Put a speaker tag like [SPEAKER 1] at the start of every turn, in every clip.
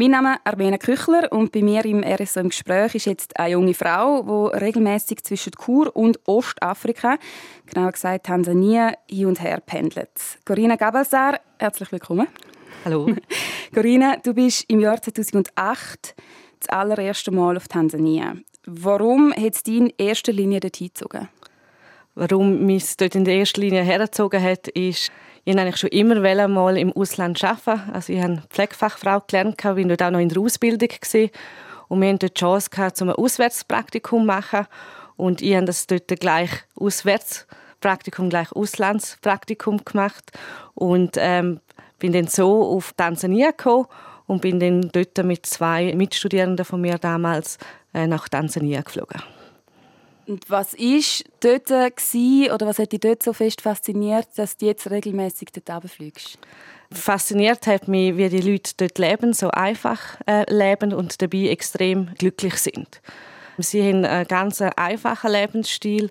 [SPEAKER 1] Mein Name ist Armena Küchler und bei mir im RSO im Gespräch ist jetzt eine junge Frau, die regelmäßig zwischen Kur und Ostafrika, genauer gesagt Tansania, hin und her pendelt. Corinna Gabalsar, herzlich willkommen.
[SPEAKER 2] Hallo.
[SPEAKER 1] Corinna, du bist im Jahr 2008 das allererste Mal auf Tansania. Warum hat es dich in erster Linie dorthin gezogen?
[SPEAKER 2] Warum mich dort in der ersten Linie hergezogen hat, ist, ich wollte schon immer mal im Ausland arbeiten. Also ich habe Pflegefachfrau gelernt, war dort auch noch in der Ausbildung. Und wir hatten die Chance, gehabt, um ein Auswärtspraktikum zu machen. Und ich habe das dort gleich Auswärtspraktikum, gleich Auslandspraktikum gemacht. Und ähm, bin dann so auf Tansania gekommen und bin dann dort mit zwei Mitstudierenden von mir damals äh, nach Tansania geflogen.
[SPEAKER 1] Und was ist dort gewesen, oder was hat dich dort so fest fasziniert, dass du jetzt regelmäßig dort fliegst?
[SPEAKER 2] Fasziniert hat mich, wie die Leute dort leben, so einfach äh, leben und dabei extrem glücklich sind. Sie haben einen ganz einfachen Lebensstil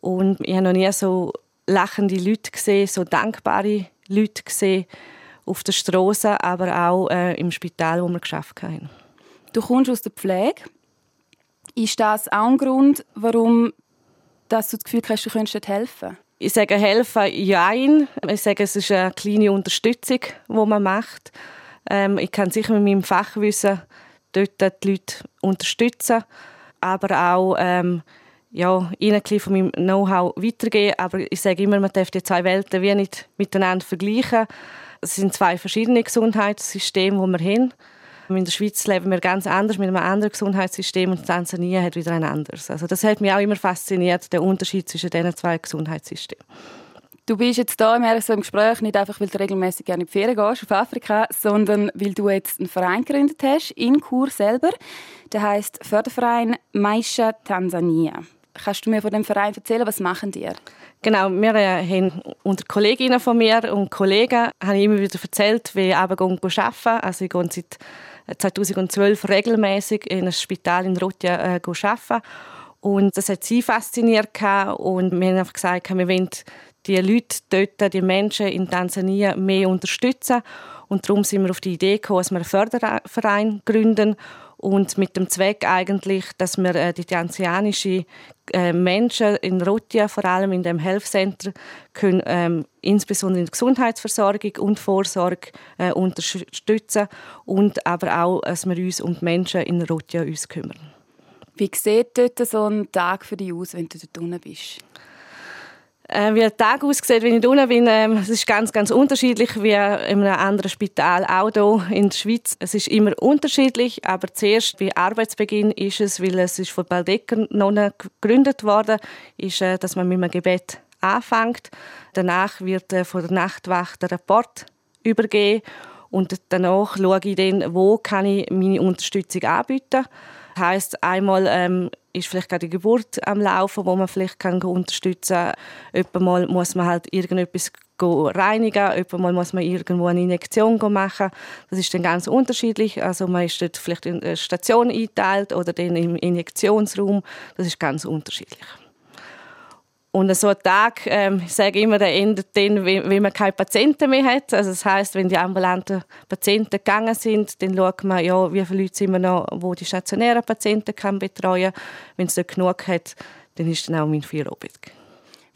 [SPEAKER 2] und ich habe noch nie so lachende Leute gesehen, so dankbare Leute gesehen auf der Straße, aber auch äh, im Spital, wo wir geschafft haben.
[SPEAKER 1] Du kommst aus der Pflege ist das auch ein Grund, warum dass du das Gefühl hast, du könntest helfen?
[SPEAKER 2] Ich sage helfen, ja. Ich sage, es ist eine kleine Unterstützung, die man macht. Ähm, ich kann sicher mit meinem Fachwissen dort die Leute unterstützen, aber auch ähm, ja, ihnen ein von meinem Know-how weitergeben. Aber ich sage immer, man darf die zwei Welten wie nicht miteinander vergleichen. Es sind zwei verschiedene Gesundheitssysteme, die wir haben. In der Schweiz leben wir ganz anders mit einem anderen Gesundheitssystem und Tansania hat wieder ein anderes. Also das hat mich auch immer fasziniert, der Unterschied zwischen diesen zwei Gesundheitssystemen.
[SPEAKER 1] Du bist jetzt hier im so im Gespräch nicht einfach, weil du regelmäßig gerne in die Ferien gehst auf Afrika, sondern weil du jetzt einen Verein gegründet hast in Kur selber. Der heißt Förderverein Maisha Tansania. Kannst du mir von dem Verein erzählen, was machen die?
[SPEAKER 2] Genau, wir äh, haben unter Kolleginnen von mir und Kollegen habe ich immer wieder erzählt, wie ich arbeiten. Also ich gehe seit 2012 regelmäßig in einem Spital in Rotja äh, arbeiten. Und das hat sie fasziniert. Und wir haben einfach gesagt, wir wollen die Leute dort, die Menschen in Tansania mehr unterstützen. Und darum sind wir auf die Idee gekommen, dass wir einen Förderverein gründen und mit dem Zweck eigentlich, dass wir äh, die tanzanianische äh, Menschen in Rotia, vor allem in dem Health Center, können, ähm, insbesondere in der Gesundheitsversorgung und Vorsorge äh, unterstützen und aber auch, dass wir uns um die Menschen in Rotia kümmern.
[SPEAKER 1] Wie sieht dort so ein Tag für dich aus, wenn du dort unten bist?
[SPEAKER 2] Äh, wie der Tag aussieht, wenn ich unten bin, äh, es ist ganz, ganz unterschiedlich wie in einem anderen Spital, auch hier in der Schweiz. Es ist immer unterschiedlich, aber zuerst bei Arbeitsbeginn ist es, weil es ist von Baldecker noch gegründet worden, ist, äh, dass man mit einem Gebet anfängt. Danach wird äh, von der Nachtwacht der Rapport übergeben und danach schaue ich dann, wo kann ich meine Unterstützung anbieten kann Heißt einmal ähm, ist vielleicht gerade die Geburt am Laufen, wo man vielleicht kann unterstützen kann. Etwa muss man halt irgendetwas reinigen, etwa muss man irgendwo eine Injektion machen. Das ist dann ganz unterschiedlich. Also man ist dort vielleicht in eine Station eingeteilt oder dann im Injektionsraum. Das ist ganz unterschiedlich. Und so ein Tag, ähm, ich sage immer, der endet dann, wenn man keine Patienten mehr hat. Also das heißt, wenn die ambulanten Patienten gegangen sind, dann schaut man, ja, wie viele Leute sind wir noch, wo die stationären Patienten kann betreuen Wenn es nicht genug hat, dann ist dann auch mein Feierabend.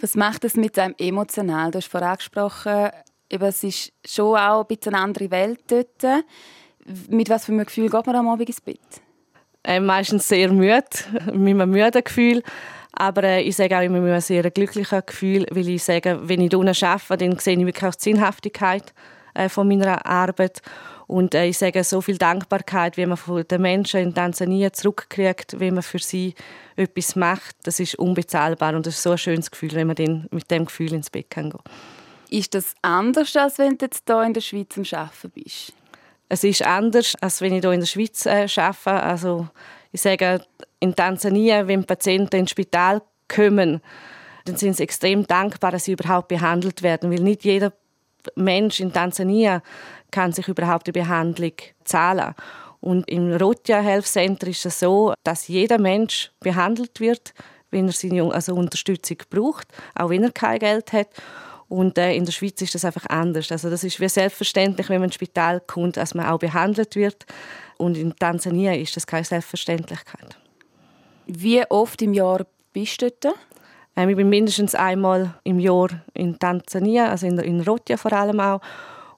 [SPEAKER 1] Was macht das mit einem emotional? Du hast vorhin angesprochen, es ist schon auch ein bisschen eine andere Welt dort. Mit was für einem Gefühl geht man am Abend ins Bett?
[SPEAKER 2] Äh, meistens sehr müde, mit einem müden Gefühl. Aber äh, ich sage auch immer ein sehr glückliches Gefühl, weil ich sage, wenn ich hier arbeite, dann sehe ich wirklich auch die Sinnhaftigkeit äh, von meiner Arbeit. Und äh, ich sage, so viel Dankbarkeit, wie man von den Menschen in Tansania zurückkriegt, wenn man für sie etwas macht, das ist unbezahlbar. Und das ist so ein schönes Gefühl, wenn man dann mit dem Gefühl ins Bett kann gehen.
[SPEAKER 1] Ist das anders, als wenn du jetzt hier in der Schweiz am Arbeiten bist?
[SPEAKER 2] Es ist anders, als wenn ich hier in der Schweiz äh, arbeite. Also, ich sage, in Tansania, wenn Patienten ins Spital kommen, dann sind sie extrem dankbar, dass sie überhaupt behandelt werden, weil nicht jeder Mensch in Tansania kann sich überhaupt die Behandlung zahlen. Und im Rotja Health Center ist es so, dass jeder Mensch behandelt wird, wenn er seine also Unterstützung braucht, auch wenn er kein Geld hat. Und äh, in der Schweiz ist das einfach anders. Also das ist wie selbstverständlich, wenn man ins Spital kommt, dass man auch behandelt wird. Und in Tansania ist das keine Selbstverständlichkeit.
[SPEAKER 1] Wie oft im Jahr bist du dort?
[SPEAKER 2] Ähm, ich bin mindestens einmal im Jahr in Tansania, also in, in Rotia vor allem auch.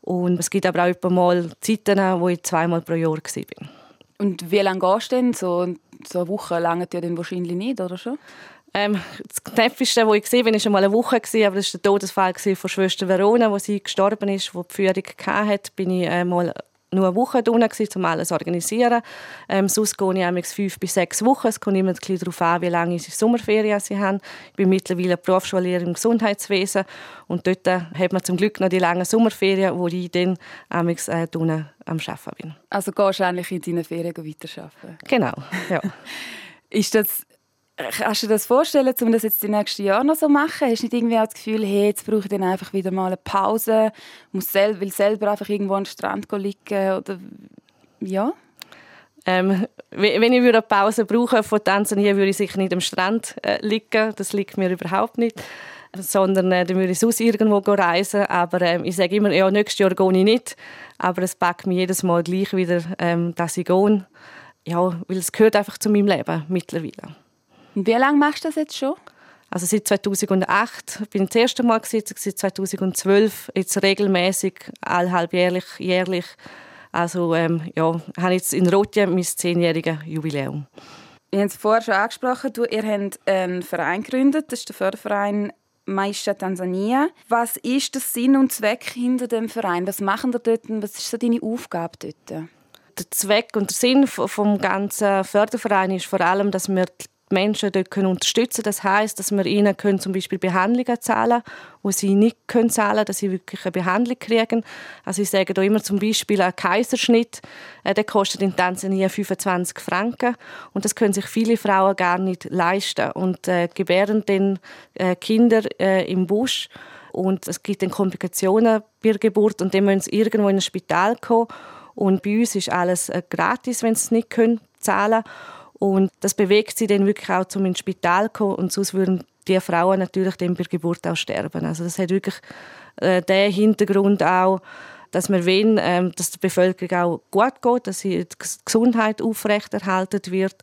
[SPEAKER 2] Und es gibt aber auch mal Zeiten, wo ich zweimal pro Jahr war.
[SPEAKER 1] Und wie lange gehst du denn? So, so eine Woche lange ja dann wahrscheinlich nicht, oder schon?
[SPEAKER 2] Ähm, das Knäpfigste, wo ich gesehen bin, war schon mal eine Woche, aber das war der Todesfall von Schwester Verona, wo sie gestorben ist, wo die Führung hatte. Bin ich äh, mal nur eine Woche da um alles zu organisieren. Ähm, sonst gehe ich fünf bis sechs Wochen. Es kommt immer ein darauf an, wie lange sie Sommerferien sie haben. Ich bin mittlerweile Berufsschullehrer im Gesundheitswesen und dort äh, hat man zum Glück noch die langen Sommerferien, wo ich dann äh, am Arbeiten bin.
[SPEAKER 1] Also gehst du eigentlich in deinen Ferien weiterarbeiten?
[SPEAKER 2] Genau, ja.
[SPEAKER 1] Ist das Kannst du dir das vorstellen, um das jetzt die nächsten Jahre noch so zu machen? Hast du nicht irgendwie das Gefühl, hey, jetzt brauche ich dann einfach wieder mal eine Pause, muss selber, will selber einfach irgendwo am Strand liegen oder ja?
[SPEAKER 2] Ähm, wenn ich eine Pause brauche von Tansania, würde ich sicher nicht am Strand äh, liegen. Das liegt mir überhaupt nicht. Sondern äh, dann würde ich sonst irgendwo reisen. Aber ähm, ich sage immer, ja, nächstes Jahr gehe ich nicht. Aber es packt mich jedes Mal gleich wieder, ähm, dass ich gehe. Ja, weil es gehört einfach zu meinem Leben mittlerweile.
[SPEAKER 1] Und wie lange machst du das jetzt schon?
[SPEAKER 2] Also seit 2008 bin ich das erste Mal gesetzt, seit 2012 jetzt regelmäßig allhalbjährlich, jährlich. Also ähm, ja, habe jetzt in Rotja mein zehnjähriges Jubiläum.
[SPEAKER 1] Wir haben es vorher schon angesprochen, du, ihr habt einen Verein gegründet, das ist der Förderverein Maisha Tansania. Was ist der Sinn und Zweck hinter dem Verein? Was machen ihr dort? Was ist so deine Aufgabe dort?
[SPEAKER 2] Der Zweck und der Sinn vom ganzen Förderverein ist vor allem, dass wir Menschen dort können unterstützen. Das heißt, dass wir ihnen können zum Beispiel Behandlungen zahlen, wo sie nicht können zahlen, dass sie wirklich eine Behandlung kriegen. Also ich sage da immer zum Beispiel ein Kaiserschnitt, äh, der kostet in Tansania 25 Franken. Und das können sich viele Frauen gar nicht leisten. Und äh, gebären dann äh, Kinder äh, im Busch. Und es gibt dann Komplikationen bei der Geburt und dann müssen sie irgendwo in ein Spital kommen. Und bei uns ist alles äh, gratis, wenn sie es nicht können zahlen und das bewegt sie dann wirklich auch zum ins Spital zu kommen und sonst würden die Frauen natürlich dann bei Geburt auch sterben. Also das hat wirklich äh, den Hintergrund auch, dass wir wollen, ähm, dass der Bevölkerung auch gut geht, dass die Gesundheit aufrechterhalten wird,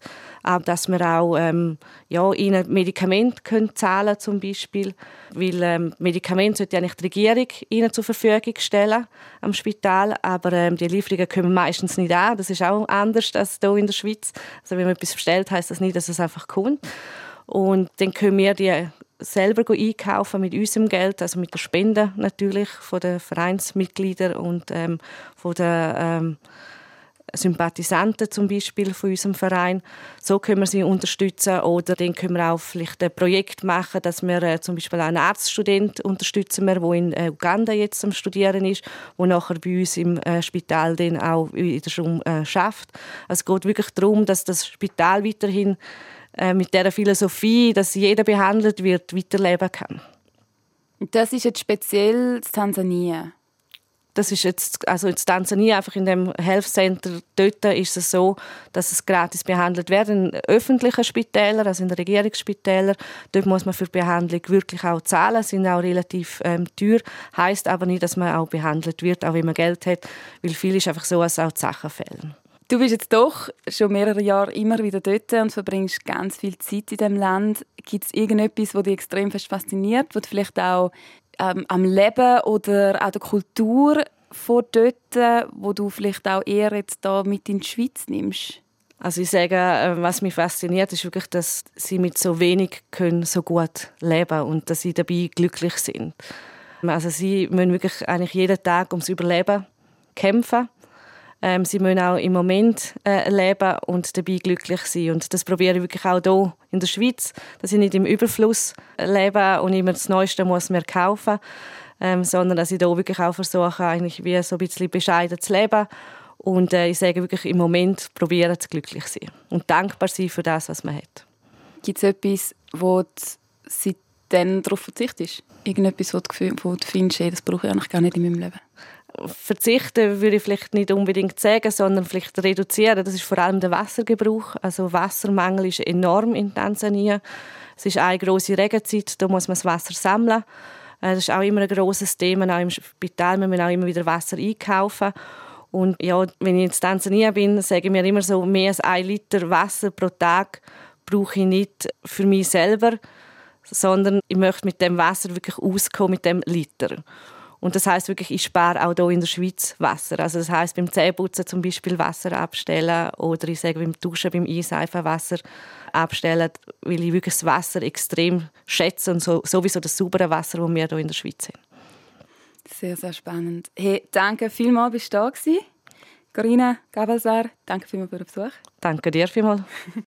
[SPEAKER 2] aber dass wir auch ähm, ja, ihnen Medikamente können zahlen zum Beispiel, weil ähm, Medikamente sollte eigentlich die Regierung ihnen zur Verfügung stellen am Spital, aber ähm, die Lieferungen kommen meistens nicht an. Das ist auch anders als hier in der Schweiz. Also wenn man etwas bestellt, heißt das nicht, dass es einfach kommt. Und dann können wir die selber einkaufen mit unserem Geld, also mit der Spende natürlich von den Vereinsmitgliedern und ähm, von den ähm, Sympathisanten zum Beispiel von unserem Verein. So können wir sie unterstützen oder dann können wir auch vielleicht ein Projekt machen, dass wir äh, zum Beispiel einen Arztstudent unterstützen der in äh, Uganda jetzt am Studieren ist, wo nachher bei uns im äh, Spital dann auch wieder schon äh, schafft. Also es geht wirklich darum, dass das Spital weiterhin mit der Philosophie, dass jeder behandelt wird, weiterleben kann.
[SPEAKER 1] Das ist jetzt speziell Tansania.
[SPEAKER 2] Das ist jetzt, also in Tansania, einfach in dem Health Center, dort ist es so, dass es gratis behandelt wird in öffentlichen Spitälern, also in den Regierungsspitälern. Dort muss man für die Behandlung wirklich auch zahlen, sind auch relativ ähm, teuer. Heißt aber nicht, dass man auch behandelt wird, auch wenn man Geld hat, weil viel ist einfach so, dass auch die Sachen fehlen.
[SPEAKER 1] Du bist jetzt doch schon mehrere Jahre immer wieder dort und verbringst ganz viel Zeit in dem Land. Gibt es irgendetwas, was dich extrem fest fasziniert, was vielleicht auch ähm, am Leben oder auch der Kultur von dort, wo du vielleicht auch eher jetzt da mit in die Schweiz nimmst?
[SPEAKER 2] Also ich sage, äh, was mich fasziniert, ist wirklich, dass sie mit so wenig können so gut leben und dass sie dabei glücklich sind. Also sie müssen wirklich eigentlich jeden Tag ums Überleben kämpfen ähm, sie müssen auch im Moment äh, leben und dabei glücklich sein. Und das probiere ich wirklich auch hier in der Schweiz, dass ich nicht im Überfluss lebe und immer das Neueste muss mehr kaufen, ähm, sondern dass ich hier wirklich auch versuche, eigentlich wie so ein bisschen bescheiden zu leben. Und äh, ich sage wirklich im Moment probieren zu glücklich sein und dankbar sein für das, was man hat.
[SPEAKER 1] Gibt es etwas, wo du seitdem darauf verzichtest? Irgendetwas, wo du, wo du findest, hey, das brauche ich eigentlich gar nicht in meinem Leben?
[SPEAKER 2] Verzichten würde ich vielleicht nicht unbedingt sagen, sondern vielleicht reduzieren. Das ist vor allem der Wassergebrauch. Also Wassermangel ist enorm in Tansania. Es ist eine große Regenzeit, da muss man das Wasser sammeln. Äh, das ist auch immer ein großes Thema, auch im Spital müssen wir auch immer wieder Wasser einkaufen. Und ja, wenn ich in Tansania bin, sage ich mir immer so, mehr als ein Liter Wasser pro Tag brauche ich nicht für mich selber, sondern ich möchte mit dem Wasser wirklich auskommen, mit dem Liter. Und das heißt wirklich, ich spare auch hier in der Schweiz Wasser. Also das heißt beim Zähneputzen zum Beispiel Wasser abstellen oder ich sage beim Duschen, beim Einseifen Wasser abstellen, weil ich wirklich das Wasser extrem schätze und so, sowieso das saubere Wasser, das wir hier in der Schweiz haben.
[SPEAKER 1] Sehr, sehr spannend. Hey, danke vielmals, bist du da gewesen. Corinna Gabelsar, danke vielmals für den Besuch.
[SPEAKER 2] Danke dir vielmals.